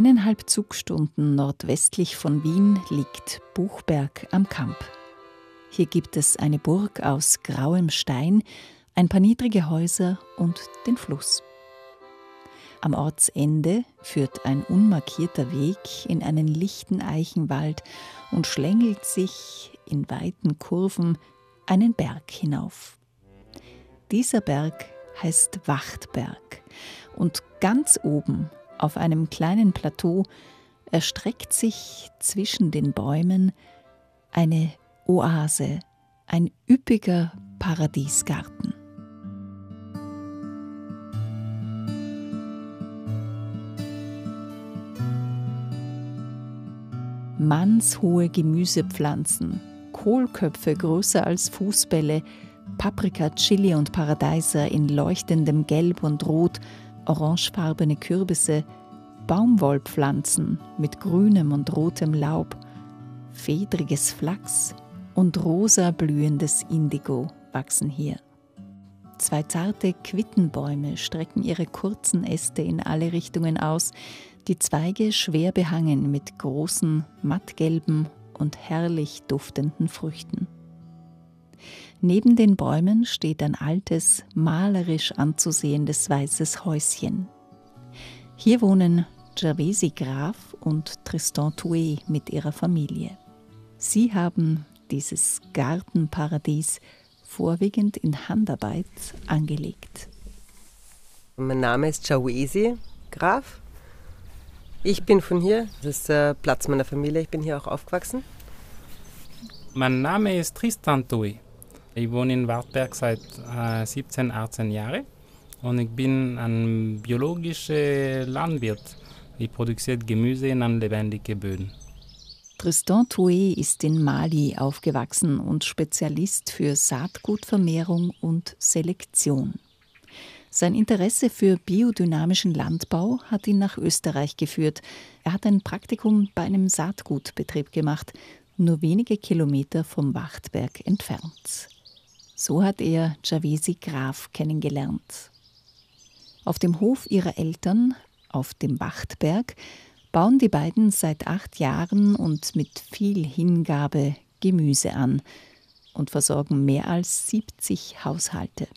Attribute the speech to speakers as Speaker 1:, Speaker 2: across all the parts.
Speaker 1: Eineinhalb Zugstunden nordwestlich von Wien liegt Buchberg am Kamp. Hier gibt es eine Burg aus grauem Stein, ein paar niedrige Häuser und den Fluss. Am Ortsende führt ein unmarkierter Weg in einen lichten Eichenwald und schlängelt sich in weiten Kurven einen Berg hinauf. Dieser Berg heißt Wachtberg und ganz oben auf einem kleinen Plateau erstreckt sich zwischen den Bäumen eine Oase, ein üppiger Paradiesgarten. Mannshohe Gemüsepflanzen, Kohlköpfe größer als Fußbälle, Paprika, Chili und Paradeiser in leuchtendem Gelb und Rot, orangefarbene Kürbisse, Baumwollpflanzen mit grünem und rotem Laub, fedriges Flachs, und rosa blühendes Indigo wachsen hier. Zwei zarte Quittenbäume strecken ihre kurzen Äste in alle Richtungen aus, die Zweige schwer behangen mit großen, mattgelben und herrlich duftenden Früchten. Neben den Bäumen steht ein altes, malerisch anzusehendes weißes Häuschen. Hier wohnen Gervasi Graf und Tristan Touet mit ihrer Familie. Sie haben dieses Gartenparadies vorwiegend in Handarbeit angelegt.
Speaker 2: Mein Name ist Jawesi Graf. Ich bin von hier, das ist der Platz meiner Familie, ich bin hier auch aufgewachsen.
Speaker 3: Mein Name ist Tristan Tui. Ich wohne in Wartberg seit äh, 17, 18 Jahren und ich bin ein biologischer Landwirt. Ich produziere Gemüse in lebendigen Böden.
Speaker 1: Tristan Touet ist in Mali aufgewachsen und Spezialist für Saatgutvermehrung und Selektion. Sein Interesse für biodynamischen Landbau hat ihn nach Österreich geführt. Er hat ein Praktikum bei einem Saatgutbetrieb gemacht, nur wenige Kilometer vom Wachtberg entfernt. So hat er Javesi Graf kennengelernt. Auf dem Hof ihrer Eltern, auf dem Wachtberg, bauen die beiden seit acht Jahren und mit viel Hingabe Gemüse an und versorgen mehr als 70 Haushalte.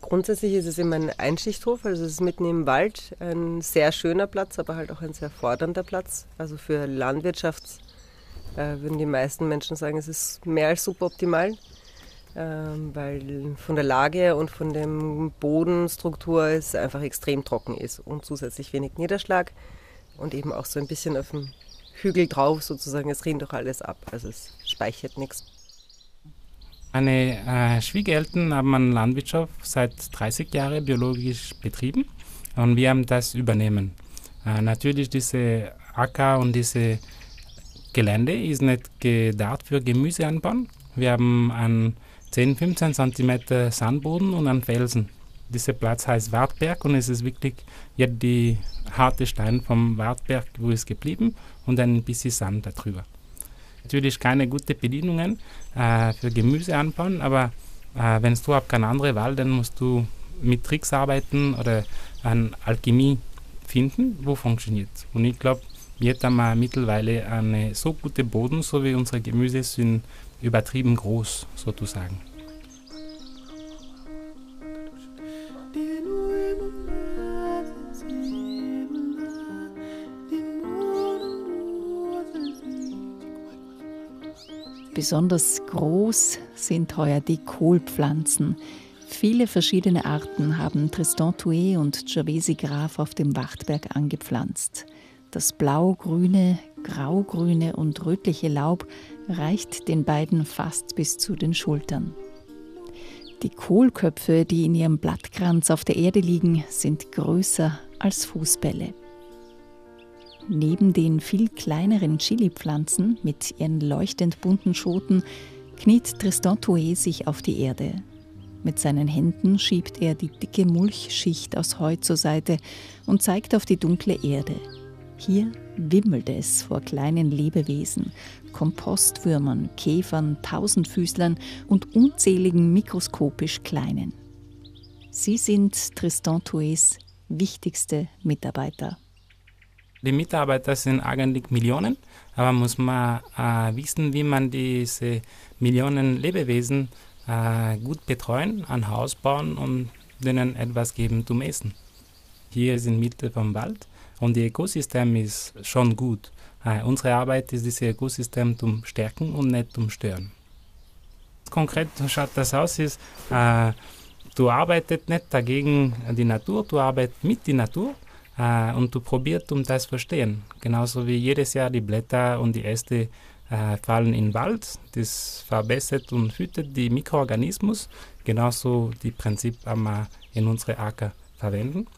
Speaker 2: Grundsätzlich ist es immer ein Einschichthof, also es ist mitten im Wald, ein sehr schöner Platz, aber halt auch ein sehr fordernder Platz. Also für Landwirtschaft äh, würden die meisten Menschen sagen, es ist mehr als äh, weil von der Lage und von der Bodenstruktur es einfach extrem trocken ist und zusätzlich wenig Niederschlag und eben auch so ein bisschen auf dem Hügel drauf sozusagen. Es rinnt doch alles ab, also es speichert nichts.
Speaker 3: Meine äh, Schwiegereltern haben eine Landwirtschaft seit 30 Jahren biologisch betrieben und wir haben das übernehmen. Äh, natürlich diese Acker und diese Gelände ist nicht gedacht für Gemüseanbau. Wir haben einen 10, 15 cm Sandboden und einen Felsen. Dieser Platz heißt Wartberg und es ist wirklich jetzt die harte Stein vom Wartberg, wo ist geblieben und ein bisschen Sand darüber. Natürlich keine guten Bedingungen äh, für Gemüse anbauen, aber äh, wenn du überhaupt keine andere Wahl, dann musst du mit Tricks arbeiten oder an Alchemie finden, wo funktioniert. Und ich glaube, jetzt haben wir mittlerweile eine so gute Boden, so wie unsere Gemüse sind übertrieben groß sozusagen.
Speaker 1: Besonders groß sind heuer die Kohlpflanzen. Viele verschiedene Arten haben Tristan Touet und Gervasi Graf auf dem Wachtberg angepflanzt. Das blau-grüne, grau-grüne und rötliche Laub reicht den beiden fast bis zu den Schultern. Die Kohlköpfe, die in ihrem Blattkranz auf der Erde liegen, sind größer als Fußbälle. Neben den viel kleineren Chili-Pflanzen mit ihren leuchtend bunten Schoten kniet Tristan Touet sich auf die Erde. Mit seinen Händen schiebt er die dicke Mulchschicht aus Heu zur Seite und zeigt auf die dunkle Erde. Hier wimmelt es vor kleinen Lebewesen, Kompostwürmern, Käfern, Tausendfüßlern und unzähligen mikroskopisch kleinen. Sie sind Tristan Touets wichtigste Mitarbeiter.
Speaker 3: Die Mitarbeiter sind eigentlich Millionen, aber muss man äh, wissen, wie man diese Millionen Lebewesen äh, gut betreuen, ein Haus bauen und denen etwas geben zum Essen. Hier sind Mitte vom Wald und das Ökosystem ist schon gut. Äh, unsere Arbeit ist, dieses Ökosystem zu stärken und nicht zu stören. Konkret schaut das aus, ist, äh, du arbeitest nicht dagegen die Natur, du arbeitest mit der Natur äh, und du probierst, um das zu verstehen. Genauso wie jedes Jahr die Blätter und die Äste äh, fallen in den Wald. Das verbessert und füttert die Mikroorganismus. Genauso die Prinzip haben wir in unsere Acker verwenden.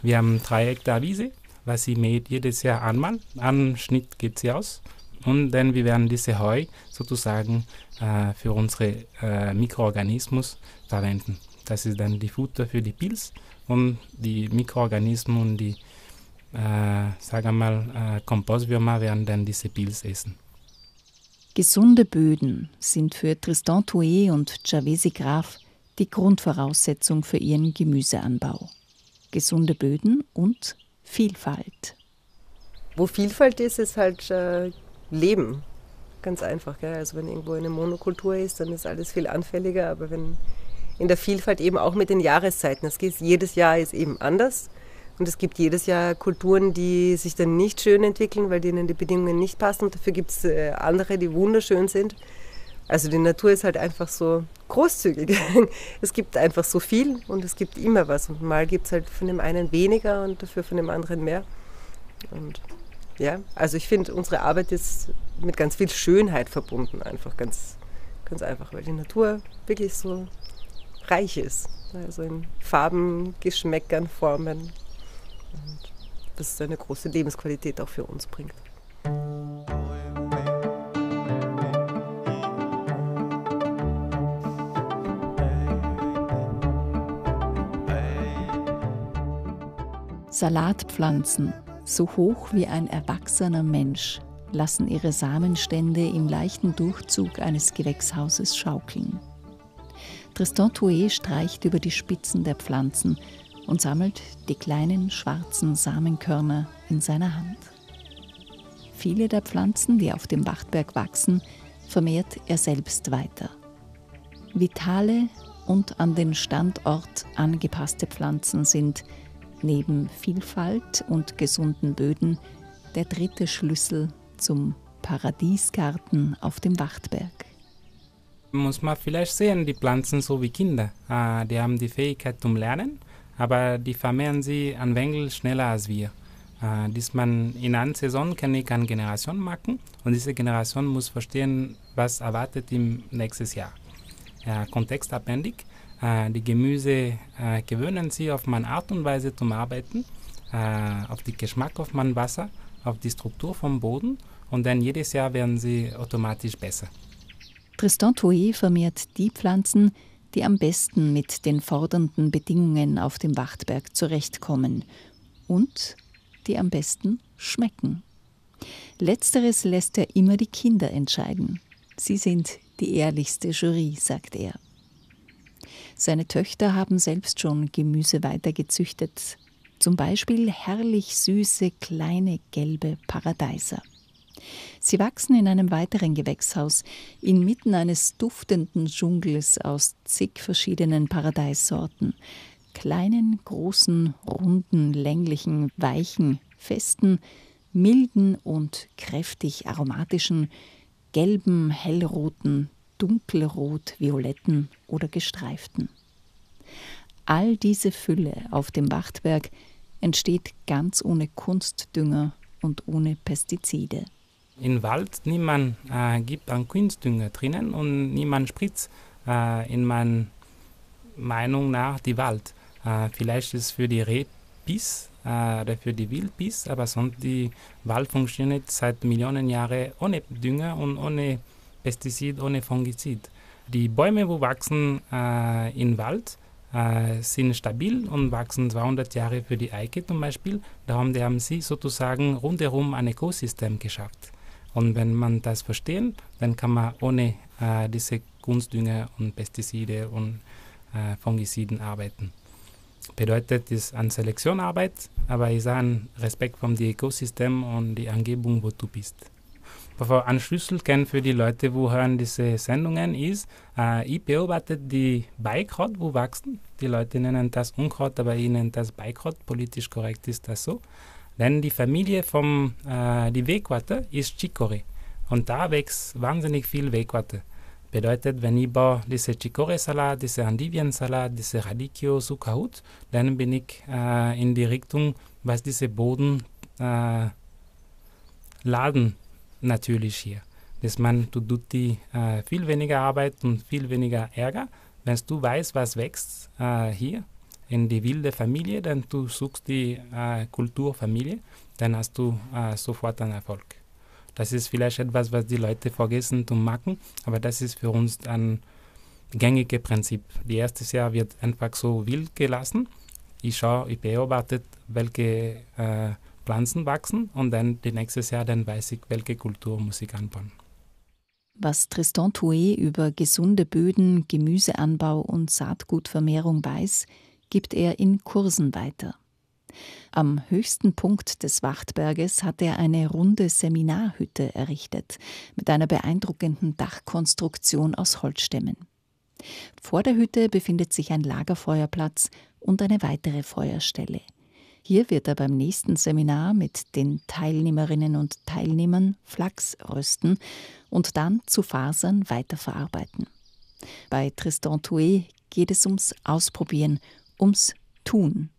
Speaker 3: Wir haben drei Hektar Wiese was sie mäht jedes Jahr einmal. Am Schnitt geht sie aus. Und dann wir werden diese Heu sozusagen äh, für unsere äh, Mikroorganismus verwenden. Das ist dann die Futter für die Pilz und die Mikroorganismen und die, äh, sagen mal, äh, Kompostwürmer werden dann diese Pilz essen.
Speaker 1: Gesunde Böden sind für Tristan Touet und Javesi Graf die Grundvoraussetzung für ihren Gemüseanbau. Gesunde Böden und Vielfalt.
Speaker 2: Wo Vielfalt ist, ist halt äh, Leben. Ganz einfach. Gell? Also wenn irgendwo eine Monokultur ist, dann ist alles viel anfälliger. Aber wenn in der Vielfalt eben auch mit den Jahreszeiten, das geht, jedes Jahr ist eben anders. Und es gibt jedes Jahr Kulturen, die sich dann nicht schön entwickeln, weil denen die Bedingungen nicht passen. Und dafür gibt es äh, andere, die wunderschön sind. Also die Natur ist halt einfach so großzügig. Es gibt einfach so viel und es gibt immer was. Und mal gibt es halt von dem einen weniger und dafür von dem anderen mehr. Und ja, also ich finde, unsere Arbeit ist mit ganz viel Schönheit verbunden, einfach ganz, ganz einfach, weil die Natur wirklich so reich ist. Also in Farben, Geschmäckern, Formen. Und das eine große Lebensqualität auch für uns bringt.
Speaker 1: Salatpflanzen, so hoch wie ein erwachsener Mensch, lassen ihre Samenstände im leichten Durchzug eines Gewächshauses schaukeln. Tristan Touet streicht über die Spitzen der Pflanzen und sammelt die kleinen schwarzen Samenkörner in seiner Hand. Viele der Pflanzen, die auf dem Wachtberg wachsen, vermehrt er selbst weiter. Vitale und an den Standort angepasste Pflanzen sind neben Vielfalt und gesunden Böden der dritte Schlüssel zum Paradiesgarten auf dem Wachtberg.
Speaker 3: Muss man vielleicht sehen, die Pflanzen so wie Kinder. Ah, die haben die Fähigkeit zum Lernen, aber die vermehren sie an Wengel schneller als wir. Ah, dies man in einer Saison kann ich eine Generation machen und diese Generation muss verstehen, was erwartet im nächsten Jahr. Ja, kontextabhängig die Gemüse äh, gewöhnen sich auf meine Art und Weise zum Arbeiten, äh, auf den Geschmack auf mein Wasser, auf die Struktur vom Boden und dann jedes Jahr werden sie automatisch besser.
Speaker 1: Tristan Touet vermehrt die Pflanzen, die am besten mit den fordernden Bedingungen auf dem Wachtberg zurechtkommen und die am besten schmecken. Letzteres lässt er immer die Kinder entscheiden. Sie sind die ehrlichste Jury, sagt er. Seine Töchter haben selbst schon Gemüse weitergezüchtet, zum Beispiel herrlich süße kleine gelbe Paradeiser. Sie wachsen in einem weiteren Gewächshaus inmitten eines duftenden Dschungels aus zig verschiedenen Paradeissorten, kleinen, großen, runden, länglichen, weichen, festen, milden und kräftig aromatischen, gelben, hellroten, dunkelrot, violetten oder gestreiften. All diese Fülle auf dem Wachtberg entsteht ganz ohne Kunstdünger und ohne Pestizide.
Speaker 3: Im Wald niemand äh, gibt einen Kunstdünger drinnen und niemand spritzt äh, in meiner Meinung nach die Wald. Äh, vielleicht ist es für die Rehbiss äh, oder für die Wildbiss, aber sonst die Wald funktioniert seit Millionen Jahren ohne Dünger und ohne Pestizid, ohne Fungizid. Die Bäume, wo wachsen äh, im Wald, äh, sind stabil und wachsen 200 Jahre für die Eike zum Beispiel. Darum haben sie sozusagen rundherum ein Ökosystem geschafft. Und wenn man das versteht, dann kann man ohne äh, diese Kunstdünger und Pestizide und äh, Fungiziden arbeiten. Bedeutet, es ist eine Selektionarbeit, aber es ist ein Respekt vom Ökosystem und die Umgebung, wo du bist. Aber ein Schlüssel für die Leute, die hören diese Sendungen, ist, äh, ich beobachte die Beikraut, wo wachsen. Die Leute nennen das Unkraut, aber ich nenne das Beikraut. Politisch korrekt ist das so. Denn die Familie vom äh, die Wegwarte ist Chicorée. Und da wächst wahnsinnig viel Wegwarte. Bedeutet, wenn ich baue diese Chicorée-Salat, diese Andivien-Salat, diese Radicchio, Sucahut, dann bin ich äh, in die Richtung, was diese Boden äh, laden natürlich hier. Dass man, du tut die äh, viel weniger Arbeit und viel weniger Ärger. Wenn du weißt, was wächst äh, hier in die wilde Familie, dann du suchst die äh, Kulturfamilie, dann hast du äh, sofort einen Erfolg. Das ist vielleicht etwas, was die Leute vergessen zu machen, aber das ist für uns ein gängiges Prinzip. Die erste Jahr wird einfach so wild gelassen. Ich schaue, ich beobachte, welche äh, Pflanzen wachsen und dann nächstes Jahr dann weiß ich, welche Kultur muss ich anbauen.
Speaker 1: Was Tristan Touet über gesunde Böden, Gemüseanbau und Saatgutvermehrung weiß, gibt er in Kursen weiter. Am höchsten Punkt des Wachtberges hat er eine runde Seminarhütte errichtet, mit einer beeindruckenden Dachkonstruktion aus Holzstämmen. Vor der Hütte befindet sich ein Lagerfeuerplatz und eine weitere Feuerstelle. Hier wird er beim nächsten Seminar mit den Teilnehmerinnen und Teilnehmern Flachs rösten und dann zu Fasern weiterverarbeiten. Bei Tristan Touet geht es ums Ausprobieren, ums Tun.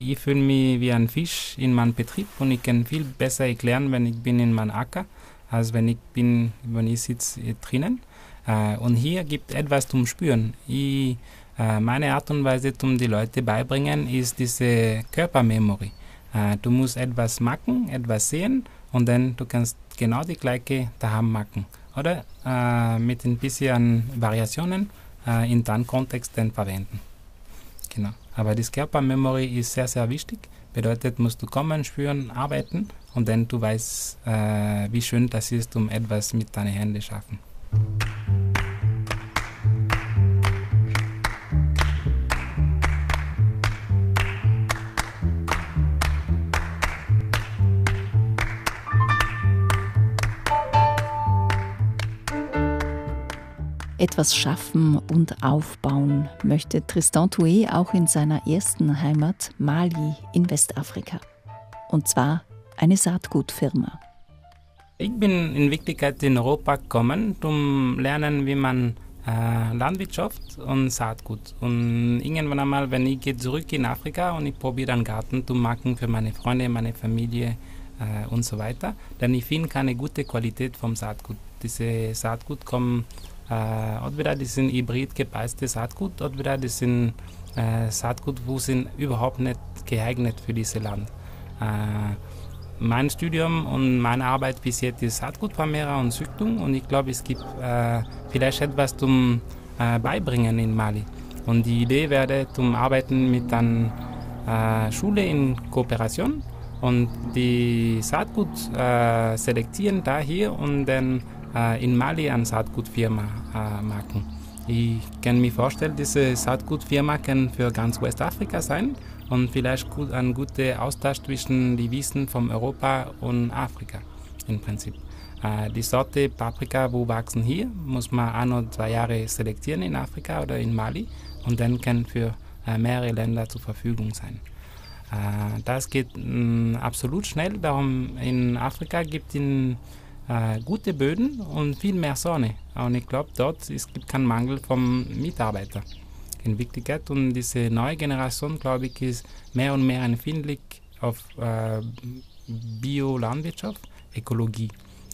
Speaker 3: Ich fühle mich wie ein Fisch in meinem Betrieb und ich kann viel besser erklären, wenn ich bin in meinem Acker, als wenn ich bin, wenn ich sitze drinnen. Äh, und hier gibt etwas zum Spüren. Ich, meine Art und Weise, um die Leute beibringen, ist diese Körpermemory. Äh, du musst etwas machen, etwas sehen und dann du kannst genau die gleiche daheim machen. Oder mit ein bisschen Variationen in deinem Kontext dann verwenden. Genau. Aber das Körpermemory ist sehr, sehr wichtig. Bedeutet, musst du kommen, spüren, arbeiten und dann du weißt, äh, wie schön das ist, um etwas mit deinen Händen zu schaffen.
Speaker 1: Etwas schaffen und aufbauen möchte Tristan Touet auch in seiner ersten Heimat Mali in Westafrika. Und zwar eine Saatgutfirma.
Speaker 3: Ich bin in Wirklichkeit in Europa gekommen, um lernen, wie man äh, Landwirtschaft und Saatgut. Und irgendwann einmal, wenn ich gehe zurück in Afrika und ich probiere einen Garten zu machen für meine Freunde, meine Familie äh, und so weiter, dann ich finde keine gute Qualität vom Saatgut. Diese Saatgut kommen entweder die sind hybrid gepeiste Saatgut, entweder die sind äh, Saatgut, wo sind überhaupt nicht geeignet für dieses Land. Äh, mein Studium und meine Arbeit bis jetzt ist Saatgutvermehrer und Züchtung und ich glaube, es gibt äh, vielleicht etwas zum äh, Beibringen in Mali. Und die Idee wäre zum Arbeiten mit einer äh, Schule in Kooperation und die Saatgut äh, selektieren da hier und dann äh, in Mali eine Saatgutfirma äh, machen. Ich kann mir vorstellen, diese Saatgutfirma kann für ganz Westafrika sein und vielleicht gut, ein guter Austausch zwischen den Wissen von Europa und Afrika im Prinzip. Äh, die Sorte Paprika, wo wachsen hier, muss man ein oder zwei Jahre selektieren in Afrika oder in Mali und dann kann für äh, mehrere Länder zur Verfügung sein. Äh, das geht mh, absolut schnell, darum in Afrika gibt es äh, gute Böden und viel mehr Sonne. Und ich glaube, dort es gibt keinen Mangel von Mitarbeitern in Wirklichkeit. Und diese neue Generation, glaube ich, ist mehr und mehr empfindlich auf äh, Biolandwirtschaft, Ökologie.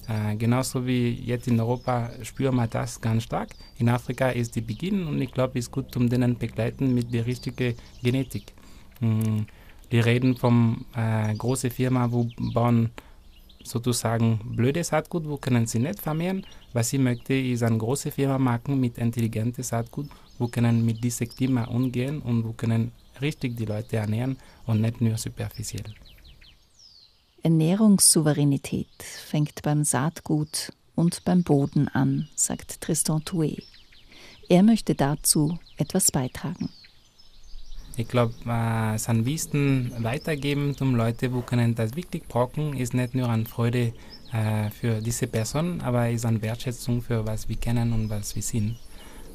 Speaker 3: Äh, genauso wie jetzt in Europa spüren wir das ganz stark. In Afrika ist die Beginn und ich glaube, es ist gut, um denen begleiten mit der richtigen Genetik. Mhm. Die reden von äh, großen Firmen, wo bauen sozusagen blödes Saatgut, wo können sie nicht vermehren. Was sie möchte, ist eine große Firma machen mit intelligentem Saatgut, wo können mit diesem Klima umgehen und wo können richtig die Leute ernähren und nicht nur superficiell.
Speaker 1: Ernährungssouveränität fängt beim Saatgut und beim Boden an, sagt Tristan Touet. Er möchte dazu etwas beitragen.
Speaker 3: Ich glaube, äh, sein Wissen weitergeben zum Leute, wo können das wirklich brauchen, ist nicht nur eine Freude äh, für diese Person, aber ist eine Wertschätzung für was wir kennen und was wir sind.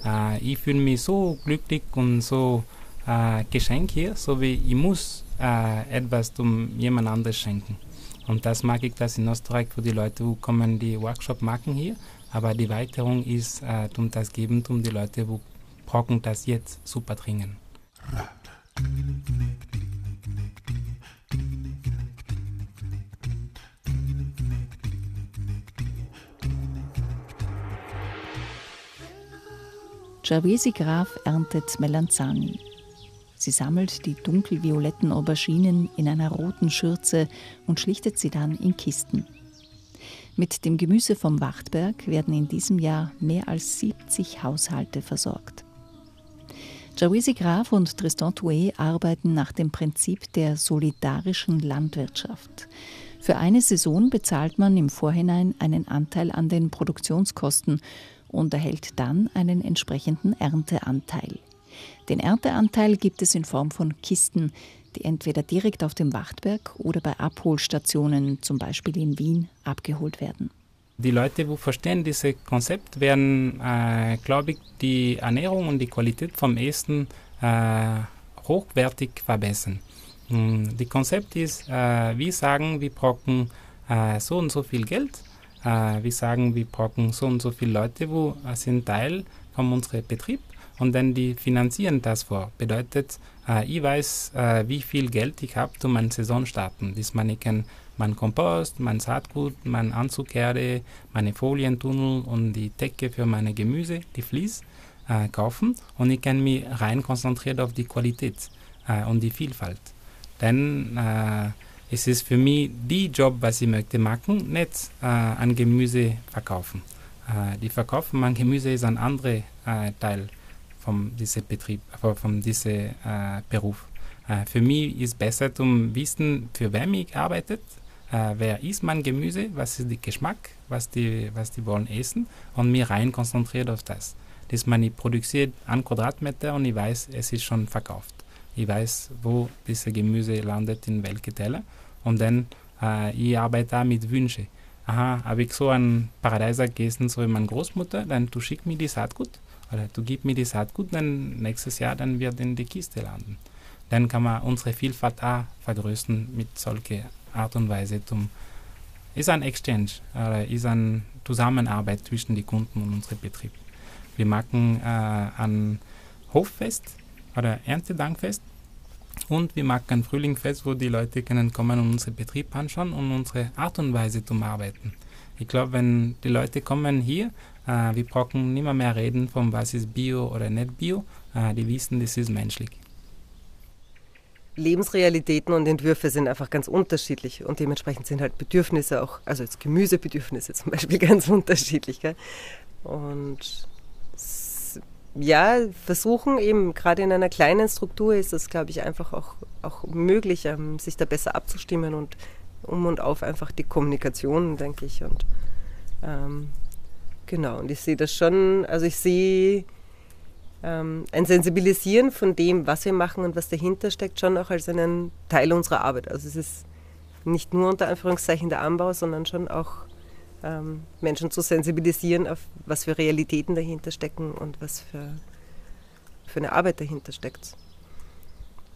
Speaker 3: Äh, ich fühle mich so glücklich und so äh, geschenkt hier, so wie ich muss äh, etwas zum jemand anderes schenken. Und das mag ich das in Österreich für die Leute, wo kommen die Workshop machen hier. Aber die Weiterung ist, äh, um das geben, um die Leute, wo brauchen das jetzt super dringend.
Speaker 1: Javesi Graf erntet Melanzani. Sie sammelt die dunkelvioletten Auberginen in einer roten Schürze und schlichtet sie dann in Kisten. Mit dem Gemüse vom Wachtberg werden in diesem Jahr mehr als 70 Haushalte versorgt. Jawesi Graf und Tristan Touet arbeiten nach dem Prinzip der solidarischen Landwirtschaft. Für eine Saison bezahlt man im Vorhinein einen Anteil an den Produktionskosten und erhält dann einen entsprechenden Ernteanteil. Den Ernteanteil gibt es in Form von Kisten, die entweder direkt auf dem Wachtberg oder bei Abholstationen, zum Beispiel in Wien, abgeholt werden.
Speaker 3: Die Leute, die verstehen dieses Konzept, werden, äh, glaube ich, die Ernährung und die Qualität vom Essen äh, hochwertig verbessern. Hm, das Konzept ist, äh, wir sagen, wir brauchen äh, so und so viel Geld. Äh, wir sagen, wir brauchen so und so viele Leute, die sind Teil von unserem Betrieb und dann die finanzieren das vor. Bedeutet, äh, ich weiß, äh, wie viel Geld ich habe, um meine Saison starten. Das meine ich kann mein Kompost, mein Saatgut, mein Anzugerde, meine Folientunnel und die Decke für meine Gemüse, die Vlies, äh, kaufen und ich kann mich rein konzentrieren auf die Qualität äh, und die Vielfalt. Denn äh, es ist für mich die Job, was ich möchte machen, nicht äh, an Gemüse verkaufen. Äh, die Verkaufen an Gemüse ist ein anderer äh, Teil von diesem Betrieb, von diesem Beruf. Für mich ist besser zu wissen, für wen ich arbeite, äh, wer isst mein Gemüse, was ist der Geschmack, was die, was die wollen essen und mich rein konzentriert auf das. Das man ich produziert einen Quadratmeter und ich weiß, es ist schon verkauft. Ich weiß, wo dieses Gemüse landet, in welche Teller und dann äh, ich arbeite da mit Wünschen. Aha, habe ich so einen Paradeiser gegessen, so wie meine Großmutter, dann du schick mir die Saatgut oder du gib mir die Saatgut, dann nächstes Jahr dann wird in die Kiste landen. Dann kann man unsere Vielfalt auch vergrößern mit solcher Art und Weise. Zum, ist ein Exchange, oder ist eine Zusammenarbeit zwischen den Kunden und unserem Betrieb. Wir machen äh, ein Hoffest oder Erntedankfest und wir machen ein Frühlingfest, wo die Leute können kommen und unseren Betrieb anschauen und unsere Art und Weise zum Arbeiten. Ich glaube, wenn die Leute kommen hier, äh, wir brauchen nicht mehr, mehr reden von was ist Bio oder nicht Bio. Äh, die wissen, das ist menschlich.
Speaker 2: Lebensrealitäten und Entwürfe sind einfach ganz unterschiedlich und dementsprechend sind halt Bedürfnisse auch, also jetzt Gemüsebedürfnisse zum Beispiel ganz unterschiedlich. Gell? Und ja, versuchen eben, gerade in einer kleinen Struktur ist es, glaube ich, einfach auch, auch möglich, ähm, sich da besser abzustimmen und um und auf einfach die Kommunikation, denke ich. Und ähm, genau, und ich sehe das schon, also ich sehe ähm, ein Sensibilisieren von dem, was wir machen und was dahinter steckt, schon auch als einen Teil unserer Arbeit. Also es ist nicht nur unter Anführungszeichen der Anbau, sondern schon auch ähm, Menschen zu sensibilisieren, auf was für Realitäten dahinter stecken und was für, für eine Arbeit dahinter steckt.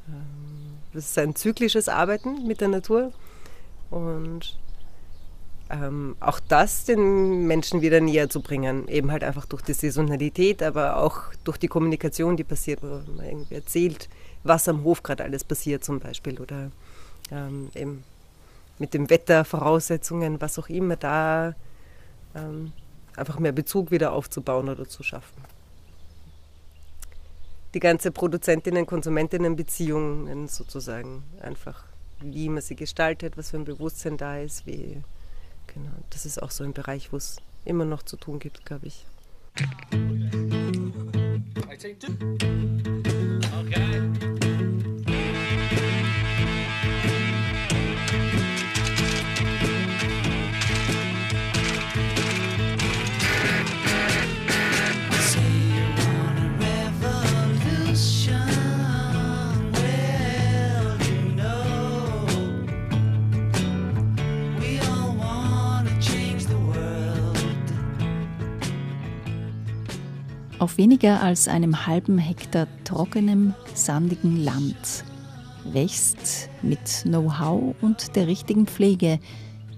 Speaker 2: Ähm, das ist ein zyklisches Arbeiten mit der Natur und ähm, auch das den Menschen wieder näher zu bringen, eben halt einfach durch die Saisonalität, aber auch durch die Kommunikation, die passiert, wo man irgendwie erzählt, was am Hof gerade alles passiert zum Beispiel oder ähm, eben mit dem Wetter, Voraussetzungen, was auch immer da ähm, einfach mehr Bezug wieder aufzubauen oder zu schaffen. Die ganze Produzentinnen-Konsumentinnen-Beziehungen sozusagen einfach, wie man sie gestaltet, was für ein Bewusstsein da ist, wie Genau, das ist auch so ein Bereich, wo es immer noch zu tun gibt, glaube ich. Okay.
Speaker 1: Auf weniger als einem halben Hektar trockenem, sandigen Land wächst mit Know-how und der richtigen Pflege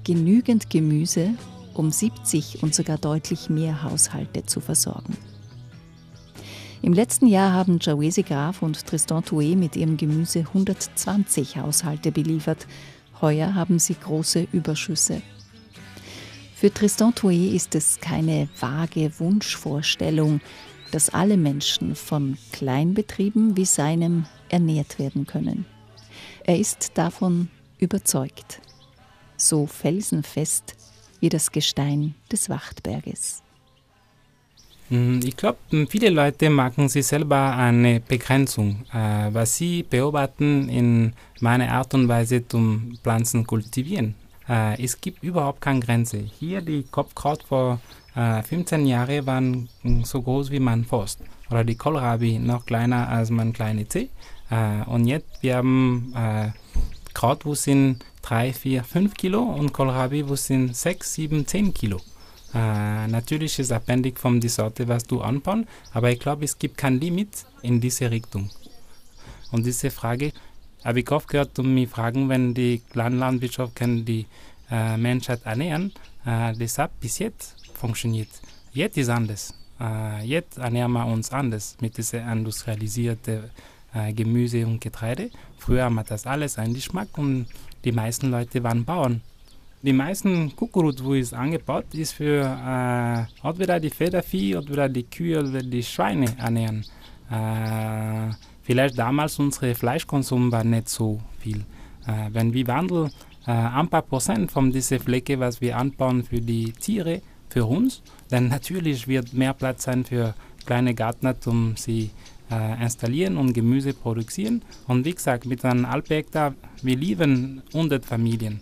Speaker 1: genügend Gemüse, um 70 und sogar deutlich mehr Haushalte zu versorgen. Im letzten Jahr haben Jawesi Graf und Tristan Toué mit ihrem Gemüse 120 Haushalte beliefert. Heuer haben sie große Überschüsse. Für Tristan Toué ist es keine vage Wunschvorstellung, dass alle Menschen von Kleinbetrieben wie seinem ernährt werden können. Er ist davon überzeugt, so felsenfest wie das Gestein des Wachtberges.
Speaker 3: Hm, ich glaube, viele Leute machen sich selber eine Begrenzung, äh, was sie beobachten in meiner Art und Weise zum Pflanzen kultivieren. Äh, es gibt überhaupt keine Grenze. Hier die Kopfkraut vor 15 Jahren waren so groß wie mein Forst. Oder die Kohlrabi noch kleiner als mein kleine Zeh. Äh, und jetzt wir haben äh, Kraut, wo sind 3, 4, 5 Kilo und Kohlrabi, sind 6, 7, 10 Kilo. Äh, natürlich ist es abhängig von der Sorte, was du anbaust, aber ich glaube, es gibt kein Limit in diese Richtung. Und diese Frage habe ich oft gehört und mich fragen, wenn die Landwirtschaft kann die äh, Menschheit ernähren, äh, das hat bis jetzt funktioniert. Jetzt ist anders. Äh, jetzt ernähren wir uns anders mit dieser industrialisierten äh, Gemüse und Getreide. Früher haben wir das alles einen Geschmack und die meisten Leute waren Bauern. Die meisten Kukuruz, wo es angebaut ist, für äh, entweder die Federvieh oder die Kühe oder die Schweine ernähren. Äh, vielleicht damals unser Fleischkonsum war nicht so viel. Äh, wenn wir wandeln äh, ein paar Prozent von dieser Fläche, was wir anbauen für die Tiere, für uns, dann natürlich wird mehr Platz sein für kleine Gärtner, um sie äh, installieren und Gemüse produzieren. Und wie gesagt, mit einem Alphektar, wir lieben 100 Familien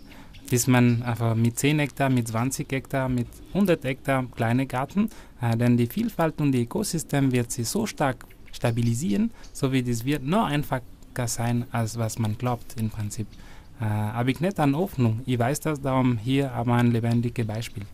Speaker 3: bis man einfach mit 10 Hektar, mit 20 Hektar, mit 100 Hektar kleine Garten, äh, denn die Vielfalt und die Ökosystem wird sich so stark stabilisieren, so wie das wird noch einfacher sein, als was man glaubt im Prinzip. Äh, habe ich nicht an Hoffnung. Ich weiß das darum hier aber ein lebendiges Beispiel.